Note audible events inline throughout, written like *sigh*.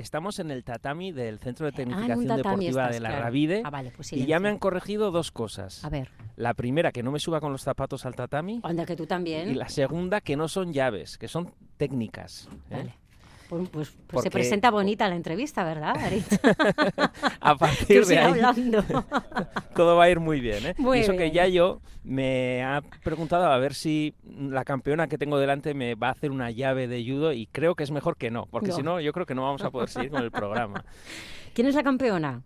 estamos en el tatami del Centro de Ah, Tecnificación Deportiva estás, de la claro. Ravide. Ah, vale, pues y ya me han corregido dos cosas. A ver, La primera, que no me suba con los zapatos al tatami. anda que tú también. Y la segunda, que no son llaves, que son técnicas. ¿eh? Vale. Pues, pues- Porque- se presenta bonita la entrevista, ¿verdad, Aritz? *laughs* A partir de ahí, hablando. *laughs* todo va a ir muy bien. ¿eh? Muy y eso que ya yo me ha preguntado a ver si la campeona que tengo delante me va a hacer una llave de judo y creo que es mejor que no, porque No. si no, yo creo que no vamos a poder seguir con el programa. *laughs* ¿Quién es la campeona?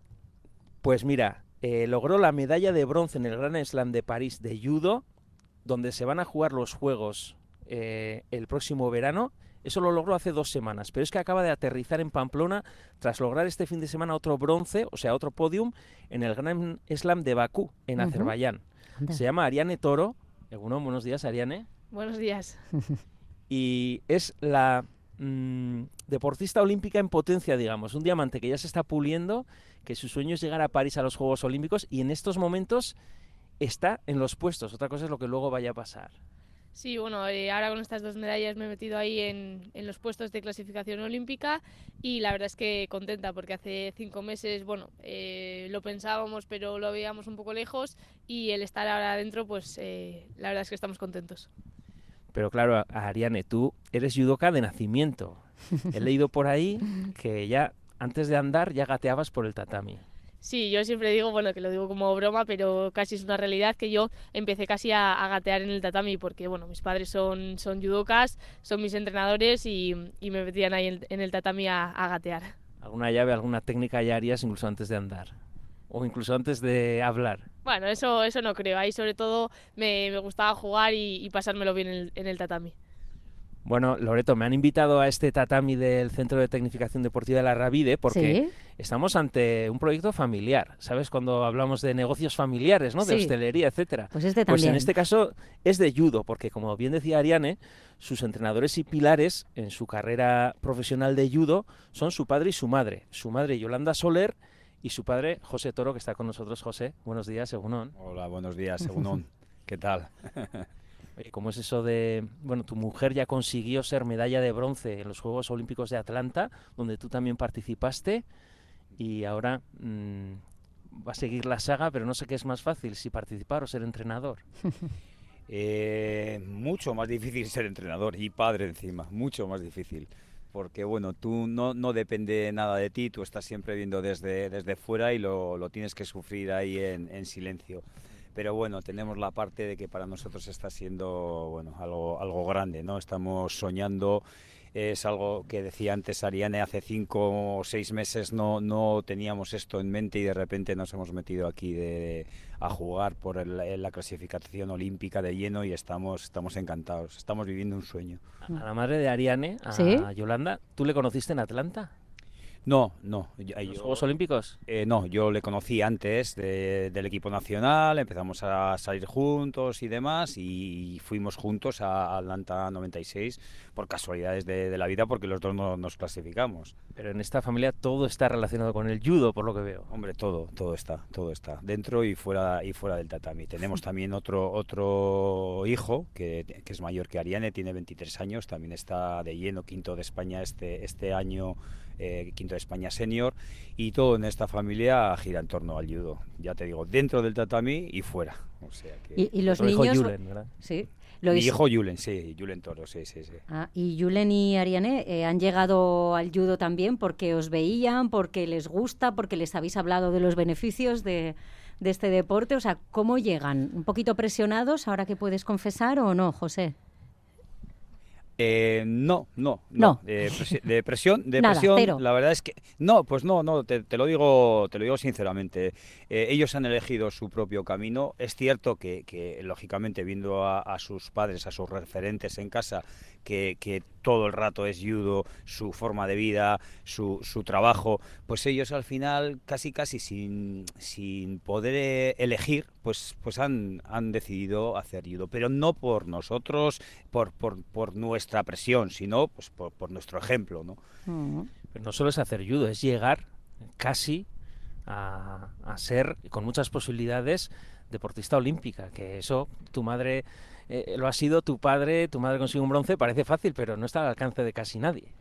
Pues mira, eh, logró la medalla de bronce en el Gran Slam de París de judo, donde se van a jugar los Juegos eh, el próximo verano. Eso lo logró hace dos semanas, pero es que acaba de aterrizar en Pamplona tras lograr este fin de semana otro bronce, o sea, otro podium, en el Gran Slam de Bakú, en. Azerbaiyán. Anda. Se llama Ariane Toro. Egunon, buenos días, Ariane. Buenos días. Y es la mm, deportista olímpica en potencia, digamos. Un diamante que ya se está puliendo, que su sueño es llegar a París a los Juegos Olímpicos y en estos momentos está en los puestos. Otra cosa es lo que luego vaya a pasar. Sí, bueno, eh, ahora con estas dos medallas me he metido ahí en, en los puestos de clasificación olímpica y la verdad es que contenta porque hace cinco meses, bueno, eh, lo pensábamos pero lo veíamos un poco lejos y el estar ahora adentro, pues eh, la verdad es que estamos contentos. Pero claro, Ariane, tú eres judoka de nacimiento. *laughs* He leído por ahí que ya antes de andar ya gateabas por el tatami. Sí, yo siempre digo, bueno, que lo digo como broma, pero casi es una realidad que yo empecé casi a, a gatear en el tatami porque, bueno, mis padres son, son judokas, son mis entrenadores y, y me metían ahí en, en el tatami a, a gatear. ¿Alguna llave, alguna técnica ya harías incluso antes de andar? O incluso antes de hablar. Bueno, eso, eso no creo. Ahí sobre todo me, me gustaba jugar y, y pasármelo bien en el, en el tatami. Bueno, Loreto, me han invitado a este tatami del Centro de Tecnificación Deportiva de la Ravide porque ¿Sí? estamos ante un proyecto familiar. ¿Sabes? Cuando hablamos de negocios familiares, ¿no? De Sí. hostelería, etcétera. Pues este Pues también. en este caso es de judo, porque como bien decía Ariane, sus entrenadores y pilares en su carrera profesional de judo son su padre y su madre. Su madre Yolanda Soler y su padre José Toro, que está con nosotros. José, buenos días, según Hola, buenos días, Egunon. *laughs* ¿Qué tal? *laughs* ¿Cómo es eso de, bueno, tu mujer ya consiguió ser medalla de bronce en los Juegos Olímpicos de Atlanta, donde tú también participaste, y ahora mm, va a seguir la saga, pero no sé qué es más fácil, si participar o ser entrenador. *laughs* Eh, mucho más difícil ser entrenador y padre encima, mucho más difícil. Porque bueno, tú no, no depende nada de ti, tú estás siempre viendo desde, desde fuera y lo, lo tienes que sufrir ahí en, en silencio. Pero bueno, tenemos la parte de que para nosotros está siendo bueno, algo, algo grande, ¿no? Estamos soñando, es algo que decía antes Ariane, hace cinco o seis meses no, no teníamos esto en mente y de repente nos hemos metido aquí de, a jugar por el- la clasificación olímpica de lleno y estamos, estamos encantados, estamos viviendo un sueño. A a la madre de Ariane, a ¿Sí? Yolanda, ¿tú le conociste en Atlanta? No, no, yo- ¿En los yo- Juegos Olímpicos? Eh, no, yo le conocí antes de- del equipo nacional, empezamos a salir juntos y demás, y fuimos juntos a Atlanta 96 por casualidades de, de la vida, porque los dos no nos clasificamos. Pero en esta familia todo está relacionado con el judo, por lo que veo. Hombre, todo, todo está, todo está, dentro y fuera y fuera del tatami. Tenemos *laughs* también otro otro hijo que, que es mayor que Ariane, tiene 23 años, también está de lleno quinto de España este este año, eh, quinto de España senior, y todo en esta familia gira en torno al judo. Ya te digo, dentro del tatami y fuera. O sea que Y, y los niños... Julen, ¿verdad? Sí. Lo mi hijo Julen, sí, Julen Toro, sí, sí, sí. Ah, y Julen y Ariane eh, han llegado al judo también porque os veían, porque les gusta, porque les habéis hablado de los beneficios de, de este deporte. O sea, ¿cómo llegan? ¿Un poquito presionados ahora que puedes confesar o no, José? Eh, no, no, No. no. De, presi- de presión, de *laughs* Nada, presión, cero. la verdad es que no, pues no, no, te, te lo digo, te lo digo sinceramente. Eh, ellos han elegido su propio camino. Es cierto que, que, lógicamente, viendo a, a sus padres, a sus referentes en casa, que, que todo el rato es judo, su forma de vida, su, su trabajo, pues ellos al final, casi casi sin, sin poder eh, elegir, pues, pues han, han decidido hacer judo. Pero no por nosotros, por, por, por nuestra presión, sino pues por, por nuestro ejemplo, ¿no? Pero no solo es hacer judo, es llegar casi a, a ser, con muchas posibilidades, deportista olímpica. Que eso, tu madre eh, lo ha sido, tu padre, tu madre consiguió un bronce, parece fácil, pero no está al alcance de casi nadie.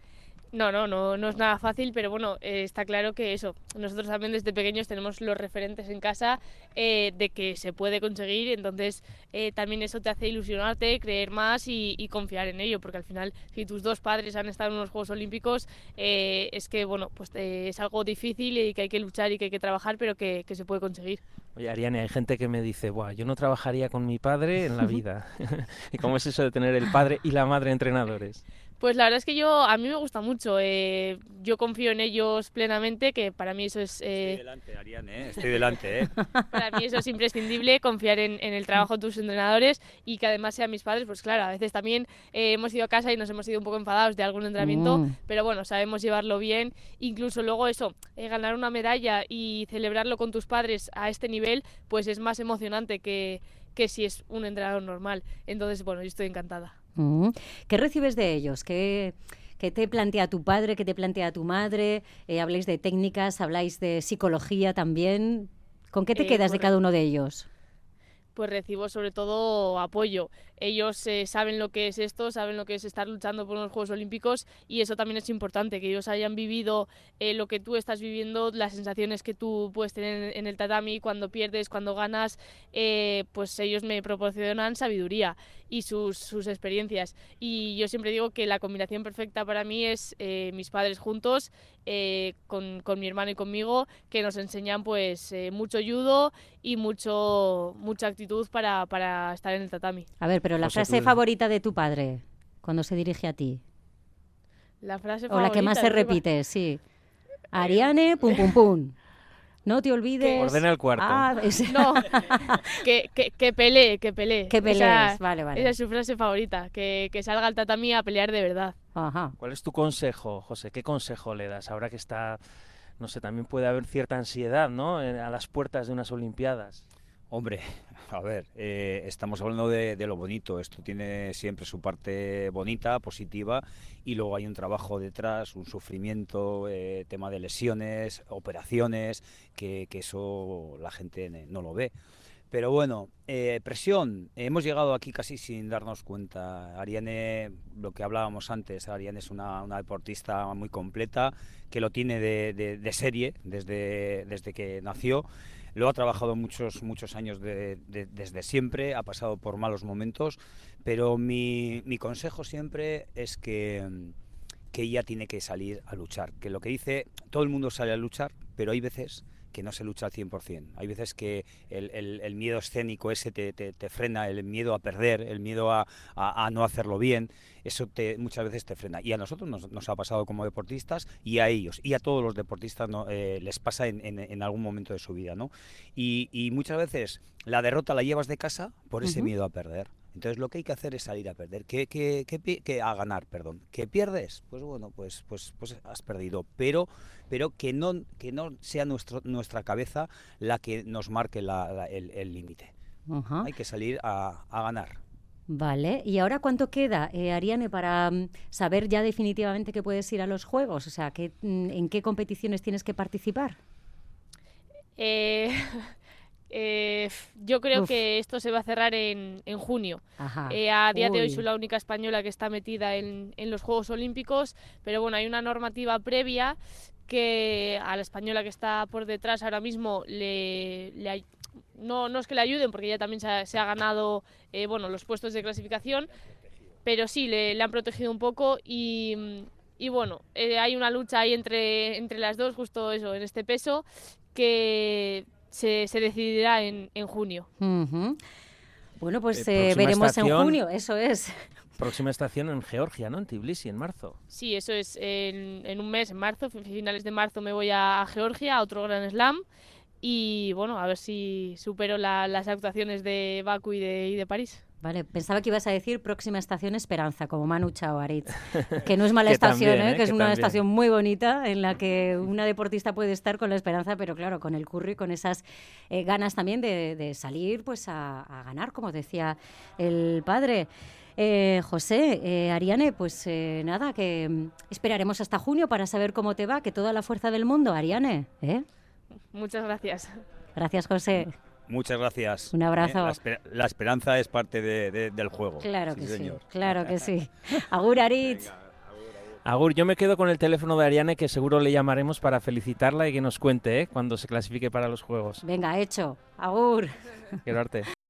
No, no, no, no es nada fácil, pero bueno, eh, está claro que eso, nosotros también desde pequeños tenemos los referentes en casa eh, de que se puede conseguir, entonces eh, también eso te hace ilusionarte, creer más y, y, confiar en ello, porque al final si tus dos padres han estado en unos Juegos Olímpicos, es que bueno, pues es algo difícil y que hay que luchar y que hay que trabajar, pero que, que se puede conseguir. Oye, Ariane, hay gente que me dice, Buah, yo no trabajaría con mi padre en la *laughs* vida. *laughs* ¿Y cómo es eso de tener el padre y la madre entrenadores? Pues la verdad es que yo, a mí me gusta mucho. Eh, yo confío en ellos plenamente, que para mí eso es... Eh... Estoy delante, Ariane, ¿eh? estoy delante. ¿eh? *laughs* para mí eso es imprescindible, confiar en, en, el trabajo de tus entrenadores y que además sean mis padres. Pues claro, a veces también eh, hemos ido a casa y nos hemos ido un poco enfadados de algún entrenamiento, mm. pero bueno, sabemos llevarlo bien. Incluso luego eso, eh, ganar una medalla y celebrarlo con tus padres a este nivel, pues es más emocionante que, que si es un entrenador normal. Entonces, bueno, yo estoy encantada. ¿Qué recibes de ellos? ¿Qué, ¿Qué, te plantea tu padre? ¿Qué te plantea tu madre? Eh, ¿Habláis de técnicas? ¿Habláis de psicología también? ¿Con qué te eh, quedas de cada uno de ellos? Pues recibo sobre todo apoyo ellos eh, saben lo que es esto, saben lo que es estar luchando por unos Juegos Olímpicos y eso también es importante, que ellos hayan vivido eh, lo que tú estás viviendo, las sensaciones que tú puedes tener en el tatami cuando pierdes, cuando ganas, eh, pues ellos me proporcionan sabiduría y sus, sus, experiencias. Y yo siempre digo que la combinación perfecta para mí es mis padres juntos, con, con, mi hermano y conmigo, que nos enseñan pues mucho judo y mucho, mucha actitud para, para estar en el tatami. A ver, pero la frase favorita de tu padre, cuando se dirige a ti. La frase O la que más se repite, sí. Ariane, pum, pum, pum. No te olvides. Ordena el cuarto. Ah, *laughs* no, que, que, que pelee, que pelee. Que pelees, vale, vale. Esa es su frase favorita, que, que salga al tatami a pelear de verdad. Ajá. ¿Cuál es tu consejo, José? ¿Qué consejo le das ahora que está, no sé, también puede haber cierta ansiedad, ¿no? A las puertas de unas Olimpiadas. Hombre, a ver, eh, estamos hablando de, lo bonito. Esto tiene siempre su parte bonita, positiva, y luego hay un trabajo detrás, un sufrimiento, eh, tema de lesiones, operaciones, que, eso la gente no lo ve. Pero bueno, eh, presión. Hemos llegado aquí casi sin darnos cuenta. Ariane, lo que hablábamos antes, Ariane es una, deportista muy completa, que lo tiene de, serie desde, desde que nació. Lo ha trabajado muchos, muchos años desde siempre, ha pasado por malos momentos, pero mi, mi consejo siempre es que, que ella tiene que salir a luchar. Que lo que dice, todo el mundo sale a luchar, pero hay veces que no se lucha al 100%. Hay veces que el, el, miedo escénico ese te, te, frena, el miedo a perder, el miedo a, a, no hacerlo bien, eso te, muchas veces te frena. Y a nosotros nos, nos, ha pasado como deportistas y a ellos, y a todos los deportistas no, eh, les pasa en, en, en, algún momento de su vida. ¿no? Y, y, muchas veces la derrota la llevas de casa por ese miedo a perder. Entonces lo que hay que hacer es salir a perder, que, que, que, a ganar, perdón. ¿Que pierdes? Pues bueno, pues, pues, pues has perdido, pero, pero que, no, que no sea nuestro, nuestra cabeza la que nos marque el límite. Hay que salir a, ganar. Vale, y ahora cuánto queda, eh, Ariane, para mm, saber ya definitivamente que puedes ir a los Juegos? O sea, mm, ¿en qué competiciones tienes que participar? Eh, *laughs* Eh, yo creo que esto se va a cerrar en, en junio. Eh, a día de hoy soy la única española que está metida en, en, los Juegos Olímpicos, pero bueno, hay una normativa previa que a la española que está por detrás ahora mismo le, le no, no es que le ayuden porque ella también se ha, se ha ganado eh, bueno, los puestos de clasificación, pero sí, le, le han protegido un poco y, y bueno, hay una lucha ahí entre, entre las dos, justo eso, en este peso, que se, se decidirá en, en junio. Bueno, pues eh, eh veremos en junio, eso es. Próxima estación en Georgia, ¿no? En Tbilisi, en marzo. Sí, eso es en, en un mes, en marzo, finales de marzo me voy a, Georgia, a otro Gran Slam. Y bueno, a ver si supero las actuaciones de Baku y de, y de París. Vale, pensaba que ibas a decir próxima estación Esperanza, como Manu Chao Aritz, *laughs* que no es mala estación, ¿eh? ¿eh? que es una estación muy bonita en la que una deportista puede estar con la esperanza, pero claro, con el curry, con esas eh, ganas también de, salir pues a, ganar, como decía el padre. José, Ariane, pues nada, que mm, esperaremos hasta junio para saber cómo te va, que toda la fuerza del mundo, Ariane. Muchas gracias. Gracias, José. *laughs* Muchas gracias. Un abrazo. Eh, la, esperanza es parte del juego. Claro que sí, claro que sí. *laughs* Agur Aritz. Agur, yo me quedo con el teléfono de Ariane que seguro le llamaremos para felicitarla y que nos cuente ¿eh? cuando se clasifique para los Juegos. Venga, hecho. Agur. Quiero arte.